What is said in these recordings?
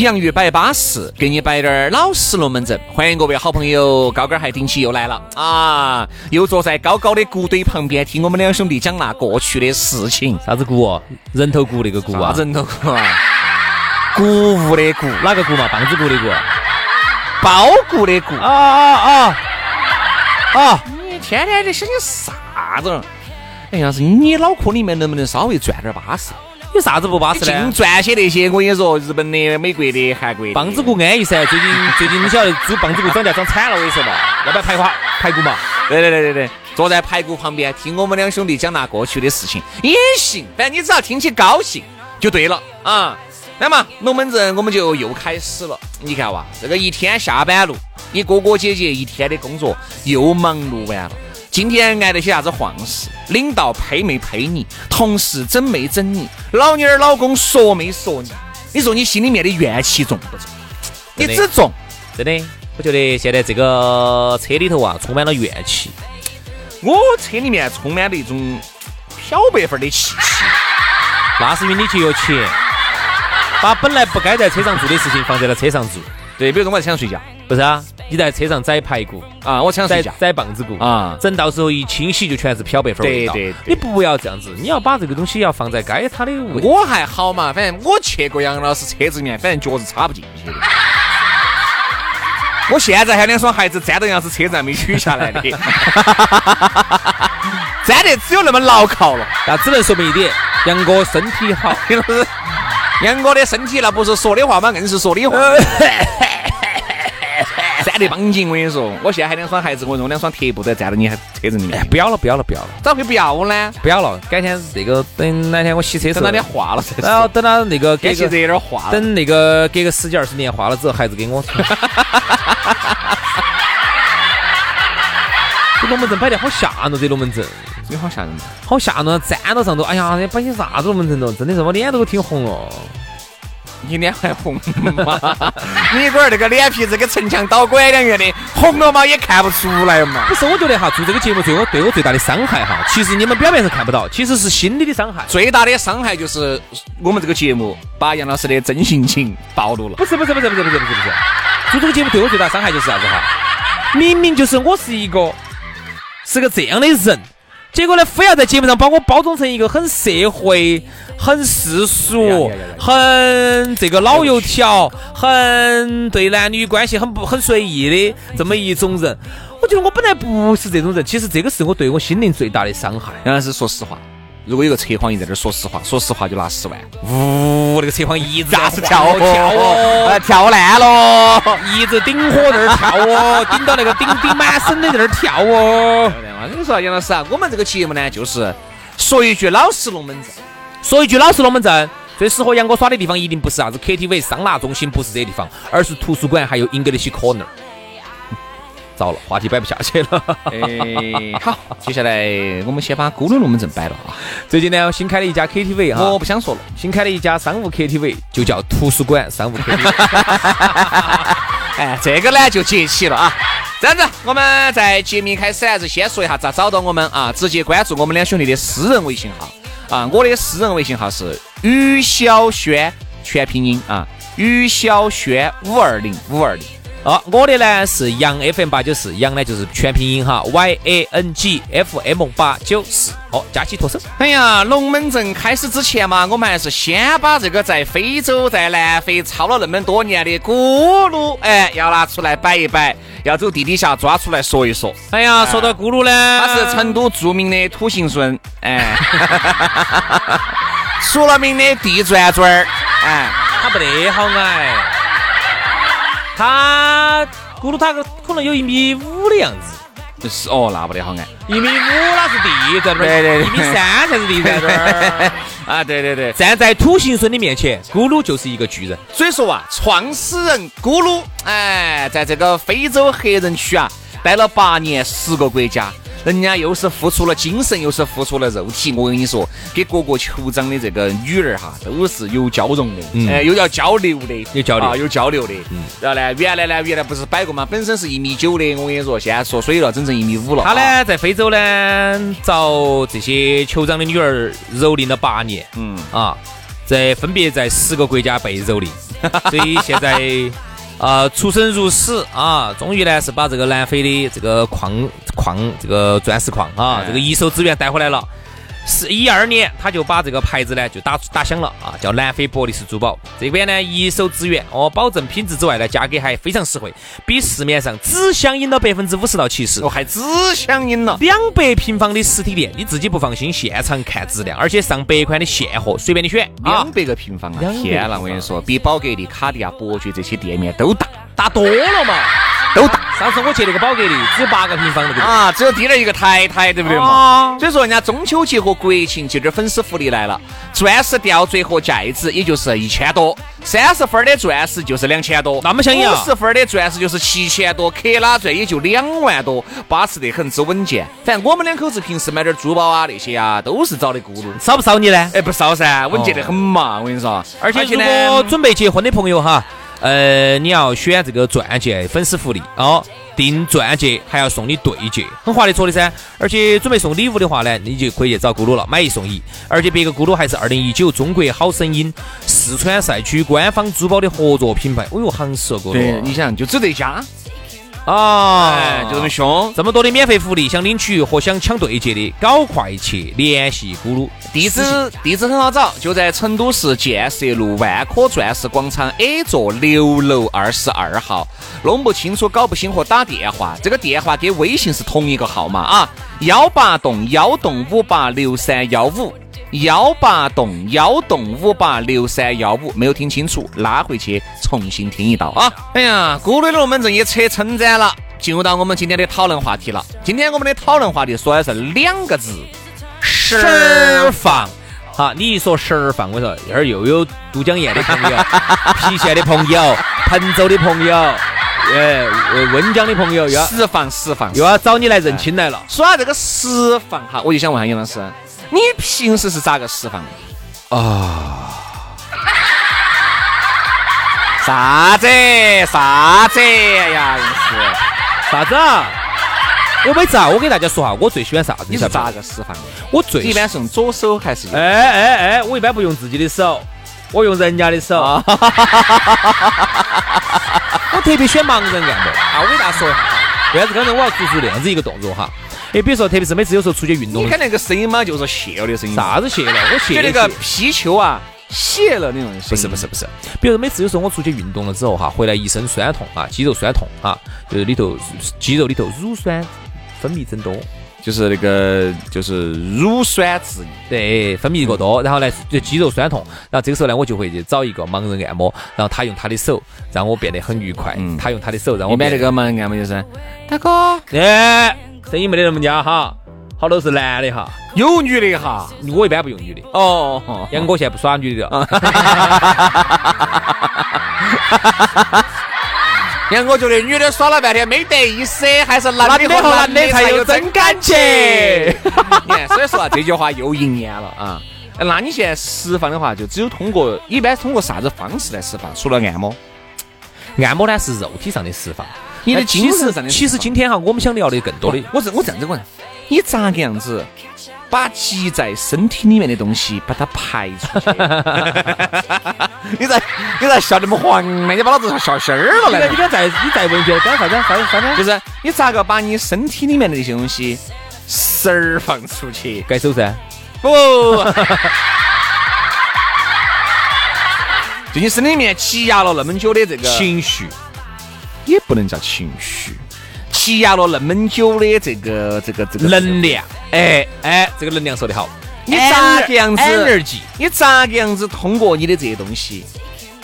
洋芋摆巴适，给你摆点儿老实龙门阵。欢迎各位好朋友，高跟鞋顶起又来了啊！又坐在高高的谷堆旁边，听我们两兄弟讲那过去的事情。啥子谷哦？人头谷那个谷啊？人头谷啊？谷物的谷，哪个谷嘛？棒子谷的谷？包谷的谷？啊啊啊！啊！你天天在想些啥子？哎，要是你脑壳里面能不能稍微转点巴适？有啥子不巴适的？净赚些那些，我跟你说，日本的、美国的、韩国的。棒子骨安逸噻，最近最近你晓得猪棒子骨涨价涨惨了，我跟你说嘛，要不要排骨排骨嘛？对对对对对，坐在排骨旁边听我们两兄弟讲那过去的事情也行，反正你只要听起高兴就对了啊。那么龙门阵我们就又开始了，你看哇，这个一天下班路，你哥哥姐姐一天的工作又忙碌完了。今天挨了些啥子晃事？领导陪没陪你？同事整没整你？老娘儿老公说没说你？你说你心里面的怨气重不重？你只重，真的。我觉得现在这个车里头啊，充满了怨气。我车里面充满了一种漂白粉的气息。那是因为你节约钱，把本来不该在车上做的事情放在了车上做。对，比如说我在车上睡觉，不是啊？你在车上宰排骨啊，我车上宰宰棒子骨啊，整到时候一清洗就全是漂白粉味道。对对，你不要这样子，你要把这个东西要放在该它的位。我还好嘛，反正我去过杨老师车子里面，反正脚是插不进去的。我现在还两双鞋子粘到杨老师车子上没取下来的，粘得只有那么牢靠了。那只能说明一点，杨哥身体好。杨哥的身体那不是说的话嘛，硬是说的话。站得绷紧，我跟你说，我现在还两双鞋子，我用两双贴布在站到你车子里面。不要了，不要了，不要了，咋会不要呢？不要了，改天这个等哪天我洗车等哪天化了，然后等到那个天气热点化，等那个隔个十几二十年化了之后，孩子给我。这龙门阵摆的好吓人，这龙门阵，你好吓人，好吓人，站到上头，哎呀，摆些啥子龙门阵哦？真的是我脸都挺红了。你脸还红吗？你龟儿那个脸皮子跟城墙倒拐两样的，红了嘛也看不出来嘛。不是，我觉得哈，做这个节目对我对我最大的伤害哈，其实你们表面上看不到，其实是心理的伤害。最大的伤害就是我们这个节目把杨老师的真性情暴露了。不是不是不是不是不是不是不是，做这个节目对我最大伤害就是啥子哈？明明就是我是一个是个这样的人。结果呢，非要在节目上把我包装成一个很社会、很世俗、很这个老油条、很对男女关系很不很随意的这么一种人。我觉得我本来不是这种人，其实这个是我对我心灵最大的伤害。杨老师，说实话。如果有个测谎仪在这儿，说实话，说实话就拿十万。呜，那个测谎仪那是跳跳哦，跳烂了，一直顶火在那儿跳哦，顶到那个顶顶满身的在那儿跳哦。我跟你说，杨老师啊，我们这个节目呢，就是说一句老实龙门阵，说一句老实龙门阵。最适合杨哥耍的地方，一定不是啥子 KTV、桑拿中心，不是这些地方，而是图书馆，还有 English Corner。糟了，话题摆不下去了。哎，好，接下来我们先把咕噜龙门阵摆了啊。最近呢，新开了一家 KTV 哈，我不想说了。新开了一家商务 KTV，就叫图书馆商务 KTV。哎，这个呢就接起了啊。这样子，我们在节目开始还是先说一下咋找到我们啊？直接关注我们两兄弟的私人微信号啊。我的私人微信号是于小轩，全拼音啊，于小轩五二零五二零。哦，我的呢是杨 FM 八九四，杨呢就是全拼音哈，Y A N G F M 八九四。哦，佳期脱手。哎呀，龙门阵开始之前嘛，我们还是先把这个在非洲、在南非操了那么多年的咕噜，哎，要拿出来摆一摆，要走地底下抓出来说一说。哎呀，说到咕噜呢，他是成都著名的土行孙，哎，出了名的地转转儿，哎，他不得好矮，他咕噜他可能有一米五的样子。是哦，那不得好矮，一米五那是地转对对对，一米三才是地在那儿 啊，对对对，站在土行孙的面前，咕噜就是一个巨人。所以说啊，创始人咕噜，哎，在这个非洲黑人区啊，待了八年，十个国家。人家又是付出了精神，又是付出了肉体。我跟你说，给各个酋长的这个女儿哈，都是有交融的，哎，又要交流的，有交流，有交流的。嗯然后呢，原来呢，原来不是摆过嘛，本身是一米九的，我跟你说，现在缩水了，整成一米五了。他呢，在非洲呢，找这些酋长的女儿蹂躏了八年，嗯啊，在分别在十个国家被蹂躏，所以现在。啊，出生入死啊！终于呢是把这个南非的这个矿矿这个钻石矿啊，这个一手资源带回来了。是一二年，他就把这个牌子呢就打打响了啊，叫南非伯利斯珠宝。这边呢一手资源哦，保证品质之外呢，价格还非常实惠，比市面上只相应了百分之五十到七十。哦，还只相应了两百平方的实体店，你自己不放心，现场看质量，而且上百款的现货，随便你选。两百个平方啊！天呐，我跟你说，比宝格丽、卡地亚、伯爵这些店面都大，大多了嘛。都大。上次我去那个宝格丽，只有八个平方那个啊，只有低了一个台台，对不对嘛？所以说人家中秋节和国庆节这粉丝福利来了，钻石吊坠和戒指也就是一千多，三十分的钻石就是两千多，那么相应五十分的钻石就是七千多，克拉钻也就两万多，巴适得很，之稳健。反正我们两口子平时买点珠宝啊那些啊，都是找的咕噜。少不少你呢？哎，不少噻，稳健得很嘛，我跟你说。而且如果准备结婚的朋友哈。呃，你要选这个钻戒粉丝福利哦，订钻戒还要送你对戒，很划得着的噻。而且准备送礼物的话呢，你就可以去找咕噜了，买一送一。而且别个咕噜还是二零一九中国好声音四川赛区官方珠宝的合作品牌。哦哟，行实哦，咕噜。你想就只这家。啊，就这么凶！这么多的免费福利，想领取和想抢对接的，搞快去联系咕噜。地址地址很好找，就在成都市建设路万科钻石广场 A 座六楼二十二号。弄不清楚、搞不清和打电话，这个电话跟微信是同一个号码啊，幺八栋幺栋五八六三幺五。幺八栋幺栋五八六三幺五，没有听清楚，拉回去重新听一道啊！哎呀，咕噜的龙门阵也扯称赞了，进入到我们今天的讨论话题了。今天我们的讨论话题说的是两个字：食儿放。好，你一说食儿放，我说一会儿又有都江堰的朋友、郫县的朋友、彭州的朋友、哎温江的朋友，要释放释放，又要找你来认亲来了。说到这个释放哈，我就想问下杨老师。你平时是咋个释放的啊？啥子？啥子呀？硬是啥子？我没咋，我给大家说哈，我最喜欢啥子？你是咋个释放的？我最一般是用左手还是？哎哎哎，我一般不用自己的手，我用人家的手。我特别喜欢盲人按摩啊！我给大家说一下，为啥子刚才我要做出这样子一个动作哈？哎，比如说，特别是每次有时候出去运动，你看那个声音嘛，就是泄了的声音。啥子泄了？我泄那个皮球啊，泄了那种声音。不是不是不是，比如说每次有时候我出去运动了之后哈，回来一身酸痛啊，肌肉酸痛啊，就是里头肌肉里头乳酸分泌增多，就是那个就是乳酸质对，分泌过多，然后呢就肌肉酸痛，然后这个时候呢我就会去找一个盲人按摩，然后他用他的手让我变得很愉快，他用他的手让我。一般那个盲人按摩就是大哥，哎。声音没得那么嗲哈，好多是男的哈，有女的哈，我一般不用女的。哦，杨哥现在不耍女的了。杨哥觉得女的耍了半天没得意思，还是男的和男的才有真感情。你看，所以说啊，这句话又应验了啊。那你现在释放的话，就只有通过，一般通过啥子方式来释放？除了按摩，按摩呢是肉体上的释放。你的精神上的，其实今天哈，我们想聊的更多的，我是我这样子问，你咋个样子把积在身体里面的东西把它排出去？你咋你咋笑那么黄呢？你把老子笑心儿了来你看，你。看再你再问一遍，刚才啥子啥子啥子？就是你咋个把你身体里面的那些东西释儿放出去？盖手噻。不，就你身体里面积压了那么久的这个，情绪，也不能叫情绪，积压了那么久的这个这个这个能量，哎，哎，这个能量说得好。你咋个样子 energy 你咋个样子通过你的这些东西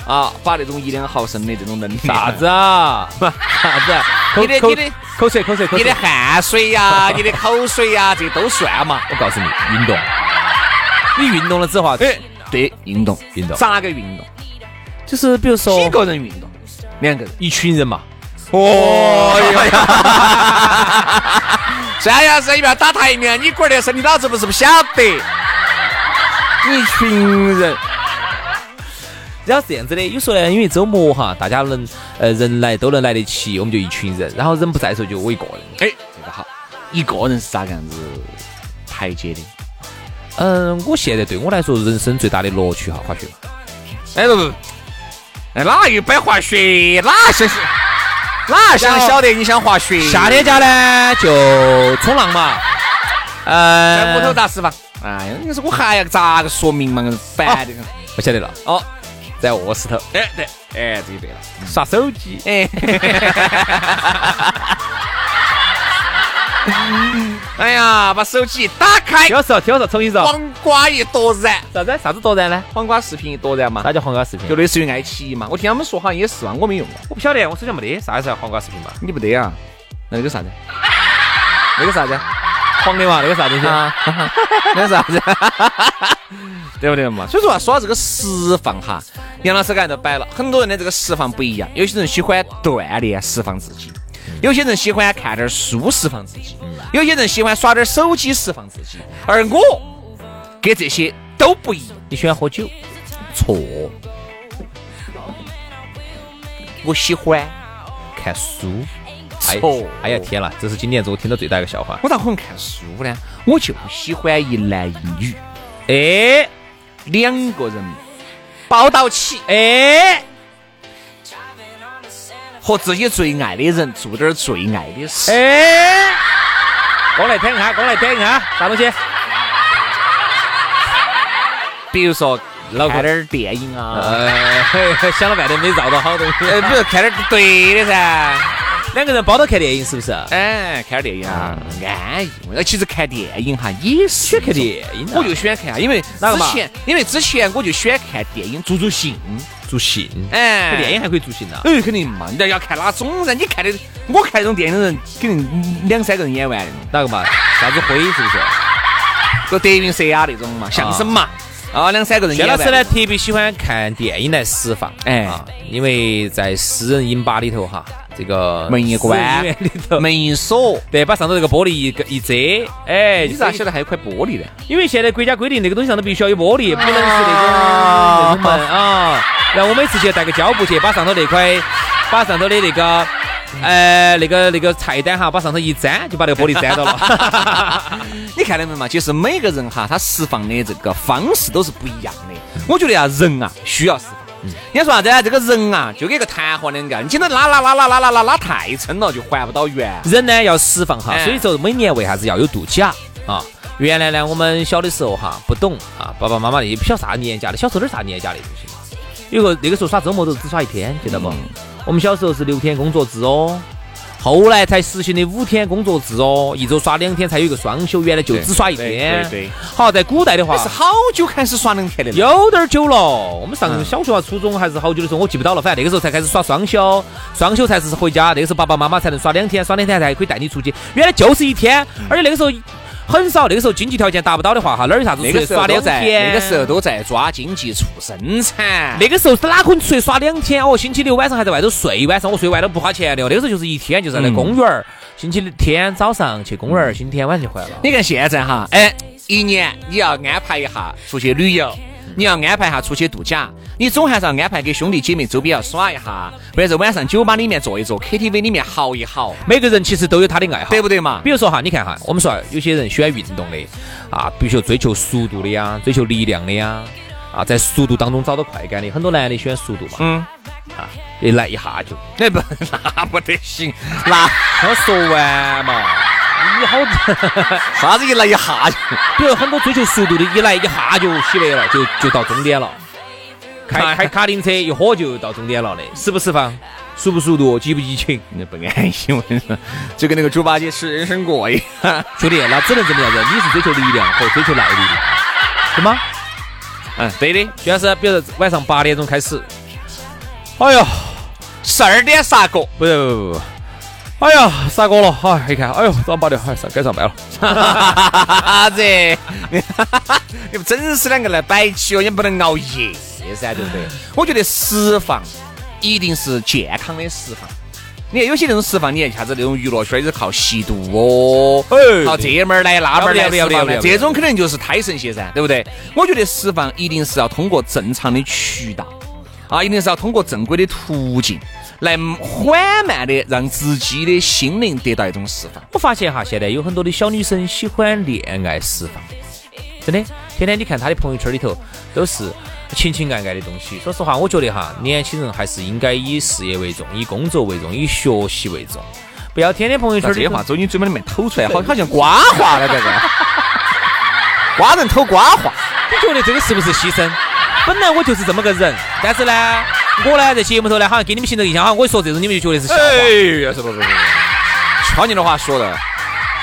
啊，把那种一两毫升的这种能量，啥子啊？啥子啊？你的口你的口水口水口水你的。汗水呀、你的口水呀、这都算嘛？我告诉你，运动，你运动了之后啊，哎，对，运动运动咋个运动？就是比如说几个人运动？两个人。一群人嘛，哦哟！这要是一边打台面，你龟儿的事，你老子不是不晓得？一群人，然后是这样子的，有时候呢，因为周末哈，大家能呃人来都能来得齐，我们就一群人，然后人不在的时候就我一个人。哎，这个好。一个人是咋个样子排解的？嗯，我现在对我来说，人生最大的乐趣哈，滑雪。哎不不，哎哪又摆滑雪？哪想是哪想晓得你想滑雪？夏天家呢就冲浪嘛，呃，在屋头打死吧。哎呀，你说我还要咋个说明嘛？烦的很。不晓得了，哦，在卧室头哎对，哎这就对了。刷手机，哎，哎呀，把手机一打开，听我说，听我说，重新说，黄瓜一夺燃，啥子啥子夺燃呢？黄瓜视频一夺燃嘛，啥叫黄瓜视频？就类似于爱奇艺嘛。我听他们说好像也是嘛，我没用过。我不晓得，我手上没得，啥子叫黄瓜视频嘛？你不得啊？那个啥子？那个啥子？黄的嘛，那个啥东西？啊，那个啥子？对不对嘛？所以说啊，说到这个释放哈，杨老师刚才都摆了，很多人的这个释放不一样，有些人喜欢锻炼释放自己，有些人喜欢看点书释放自己，有些人喜欢耍点手机释放自己，而我跟这些都不一样，你喜欢喝酒？错，我喜欢看书？哎错哎呀天了，这是今年子我听到最大一个笑话。我咋可能看书呢？我就喜欢一男一女，哎两个人抱到起。哎，和自己最爱的人做点最爱的事。哎，过来听一下，过来听一下，啥东西？比如说老看点儿电影啊，呃，想了半天没绕到好东西。呃，比如看点儿对的噻，两个人包到看电影是不是？哎，看点儿电影啊，安逸。那，其实看电影哈也是喜欢看电影啊我就喜欢看啊，因为哪个嘛之前因为之前我就喜欢看电影助助兴，助兴，哎，看电影还可以助兴呐。哎，肯定嘛，你要看哪种噻？你看的，我看这种电影的人，肯定两三个人演完的，哪个嘛？啥子灰是不是？就德云社啊那种嘛，相声嘛，啊，两三个人薛。老师呢特别喜欢看电影来释放，哎啊，因为在私人影吧里头哈，这个门一关里头，门一锁，对，把上头这个玻璃一个一遮，哎，你咋晓得还有块玻璃呢？因为现在国家规定那个东西上头必须要有玻璃，不能是那种啊那种门啊。然后我每次去带个胶布去，把上头那块，把上头的那个。呃，那个那个菜单哈，把上头一粘，就把那个玻璃粘到了。你看到没嘛？其实每个人哈，他释放的这个方式都是不一样的。我觉得啊，人啊需要释放。人家说啥子啊？这个人啊，就跟个弹簧两个，你今天拉拉拉拉拉拉拉拉太撑了，就还不到原。人呢要释放哈，哎所以说每年为啥子要有度假啊？原来呢，我们小的时候哈不懂啊，爸爸妈妈那些不晓得啥年假的，小时候哪儿啥年假的东西嘛。有个那个时候耍周末都只耍一天，记得不？我们小时候是六天工作制哦，后来才实行的五天工作制哦，一周耍两天才有一个双休，原来就只耍一天。对对对好，在古代的话是好久开始耍两天的。有点儿久了，我们上小学啊、初中还是好久的时候，我记不到了。反正那个时候才开始耍双休，双休才是回家。那个时候爸爸妈妈才能耍两天，耍两天才可以带你出去。原来就是一天，而且那个时候很少，那个时候经济条件达不到的话，哈，哪儿有啥子那个出去耍两时候都在天？那个时候都在抓经济促生产。那个时候是哪可能出去耍两天哦？星期六晚上还在外头睡一晚上，我睡外头不花钱的哦。那个时候就是一天，就是在那公园儿，星期天早上去公园儿，星期天晚上就回来了。你看现在哈，哎，一年你要安排一下出去旅游，你要安排一下出去度假，你总还是要安排给兄弟姐妹周边要耍一下，或者是晚上酒吧里面坐一坐，KTV 里面嚎一嚎，每个人其实都有他的爱好，对不对嘛？比如说哈，你看哈，我们说有些人喜欢运动的啊，比如说追求速度的呀，追求力量的呀，啊，在速度当中找到快感的，很多男的喜欢速度嘛，嗯，啊，一来一下就，那不那不得行，那 让我说完嘛。你好，啥子一来一下就，比如很多追求速度的，一来一下就起来了，就就到终点了。开开卡丁车一喝就到终点了的，释不释放？速不速度？激不激情？那不安心，我跟你说，就跟那个猪八戒吃人参果一样。兄弟，那只能这么样子，你是追求力量和追求耐力的，是吗？嗯，对的。徐老师，比如晚上八点钟开始，哎呦，十二点杀过，不不不不。哎呀，杀哥了！哎，一看，哎呦，早上八点，哎，上该上班了。啥子？你们真是两个来摆起哦，也不能熬夜噻，对不对？我觉得释放一定是健康的释放。你看有些那种释放，你看一下子那种娱乐圈是靠吸毒哦，靠这门儿来那门儿来释放，这种肯定就是胎神些噻，对不对？我觉得释放一定是要通过正常的渠道啊，一定是要通过正规的途径。来缓慢的让自己的心灵得到一种释放。我发现哈，现在有很多的小女生喜欢恋爱释放，真的，天天你看她的朋友圈里头都是情情爱爱的东西。说实话，我觉得哈，年轻人还是应该以事业为重，以工作为重，以学习为重，不要天天朋友圈这些话从你嘴巴里面吐出来，好好像瓜话了，这个 瓜人吐瓜话，你觉得这个是不是牺牲？本来我就是这么个人，但是呢。我呢，在节目头呢，好像给你们形成印象，好像我一说这种，你们就觉得是笑话。哎呀，是不是？瞧你的话说的，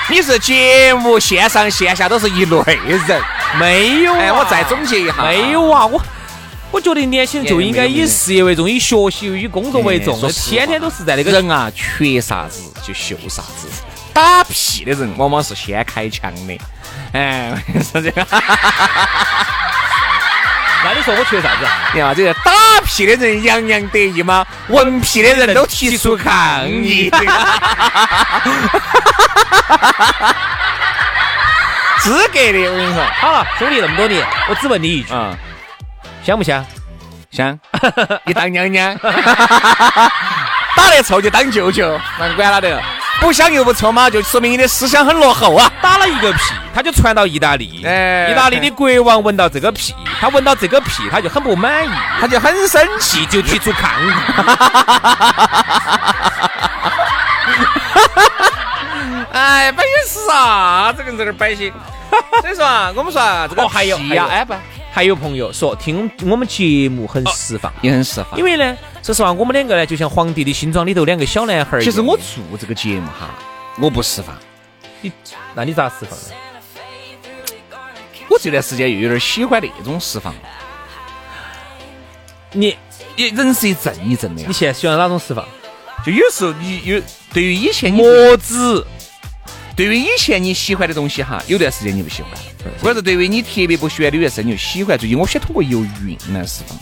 你是节目线上线下都是一类人，没有。哎，我再总结一下，没有啊，我我觉得年轻人就应该以事业为重，以学习、以工作为重，天天都是在那个人啊，缺啥子就秀啥子。打屁的人往往是先开枪的。哎，是这个。那你说我缺啥子？你看嘛这个打屁的人洋洋得意吗？闻屁的人都提出抗议。资格的，我跟你说。好了，兄弟那么多年，我只问你一句，香不香？香。你当娘娘，打得臭就当舅舅，那管他的。不香又不臭嘛，就说明你的思想很落后啊！打了一个屁，他就传到意大利，哎意大利的国王闻到这个屁，他闻到这个屁，他就很不满意，他就很生气，就提出抗议。哎，摆些啥子跟这儿摆些？所以说啊，我们说啊，这个还有呀，哎不，还有朋友说听我们节目很释放，也很释放，因为呢。说实话，我们两个呢，就像皇帝的新装里头两个小男孩儿。其实我做这个节目哈，我不释放。你，那你咋释放呢？我这段时间又有点喜欢那种释放。你，你人是一阵一阵的。你现在喜欢哪种释放？就有时候你有对于以前墨子，对于以前你喜欢的东西哈，有段时间你不喜欢，或者是对于你特别不喜欢的有段时间你就喜欢。最近我喜欢通过游泳来释放。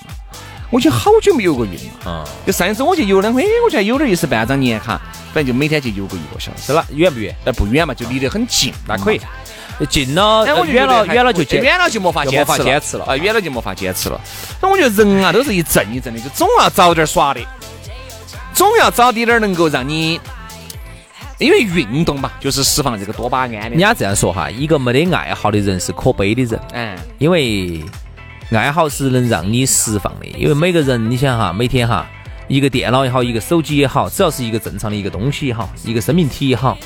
我已经好久没游过泳了，啊！就上一次我去游两回，我觉得有点意思，办张年卡，反正就每天就游个一个小时。了，远不远？哎，不远嘛，就离得很近，那可以。近了，远了，远了就远了就没法坚持了，啊，远了就没法坚持了。那我觉得人啊，都是一阵一阵的，就总要找点耍的，总要找点点能够让你，因为运动嘛，就是释放这个多巴胺的。人家这样说哈，一个没得爱好的人是可悲的人，嗯，因为。爱好是能让你释放的，因为每个人，你想哈，每天哈，一个电脑也好，一个手机也好，只要是一个正常的一个东西也好，一个生命体也好，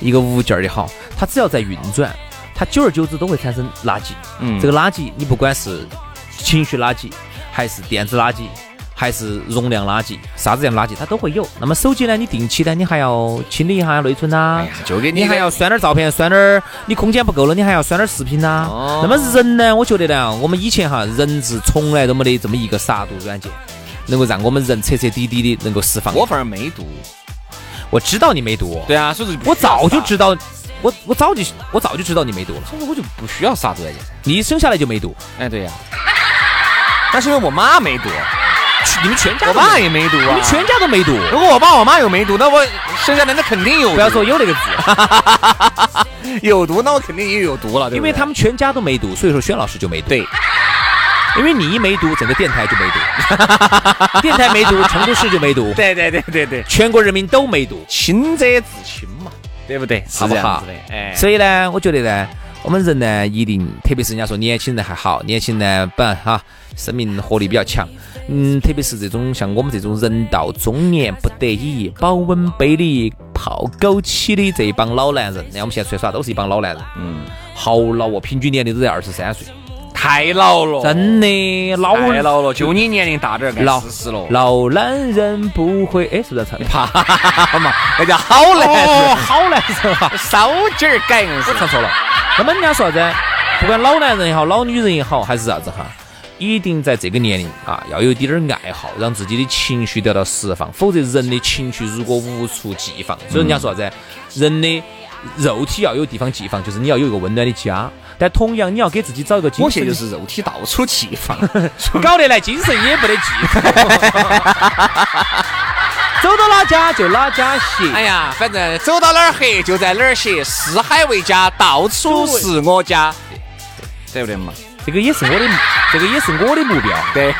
一个物件也好，它只要在运转，它久而久之都会产生垃圾。嗯，这个垃圾，你不管是情绪垃圾，还是电子垃圾。还是容量垃圾，啥子样垃圾它都会有。那么手机呢？你定期呢，你还要清理一下内存呐。就给你还要删点照片，删点你空间不够了，你还要删点视频呐。那么人呢？我觉得呢，我们以前哈，人是从来都没得这么一个杀毒软件，能够让我们人彻彻底底的能够释放。我反而没毒，我知道你没毒。对啊，所以我早就知道，我我早就我早就知道你没毒了，所以我就不需要杀毒软件。你生下来就没毒。哎，对呀。但是因为我妈没毒。你们全家，我爸也没毒啊！你们全家都没毒。如果我爸我妈有没毒，那我生下来那肯定有。不要说有那个字，有毒，那我肯定也有毒了。因为他们全家都没毒，所以说轩老师就没毒。对，因为你一没读，整个电台就没读，电台没读，成都市就没读，对对对对对，全国人民都没读，清者自清嘛，对不对？好不好？哎，所以呢，我觉得呢，我们人呢，一定，特别是人家说年轻人还好，年轻人本哈生命活力比较强，嗯，特别是这种像我们这种人到中年不得已保温杯里泡枸杞的这一帮老男人，那我们现在出来耍都是一帮老男人，嗯，好老哦，平均年龄都在二十三岁。太老了，真的老太老了，就你年龄大点儿，老四十了。老男人不会，哎，是不是唱？怕嘛？那叫好男人，好男人哈，烧鸡儿改，我唱错了。那么人家说啥子？不管老男人也好，老女人也好，还是啥子哈，一定在这个年龄啊，要有点儿爱好，让自己的情绪得到释放。否则，人的情绪如果无处寄放，所以人家说啥子？人的肉体要有地方寄放，就是你要有一个温暖的家。但同样，你要给自己找一个精神。我现在就是肉体到处寄放，搞得来精神也不得寄走到哪家就哪家歇。哎呀，反正走到哪儿黑就在哪儿歇，四海为家，到处是我家，对不对嘛？这个也是我的，这个也是我的目标。对，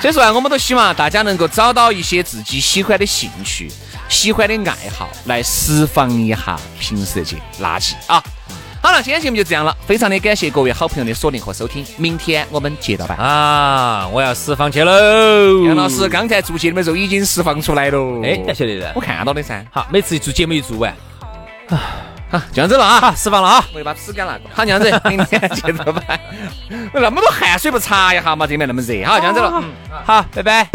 所以说啊，我们都希望大家能够找到一些自己喜欢的兴趣、喜欢的爱好，来释放一下平时这些垃圾啊。好了，今天节目就这样了，非常的感谢各位好朋友的锁定和收听，明天我们接着办啊！我要释放去喽，杨老师刚才做节目的时候已经释放出来了，哎，晓得的，我看到的噻。好，每次一做节目一做完，啊，好，这样子了啊，好，释放了啊，我就把纸给拿过来。好，这样子，明天接着办。那么多汗水不擦一下嘛？这边那么热，好，这样子了，嗯，好，拜拜。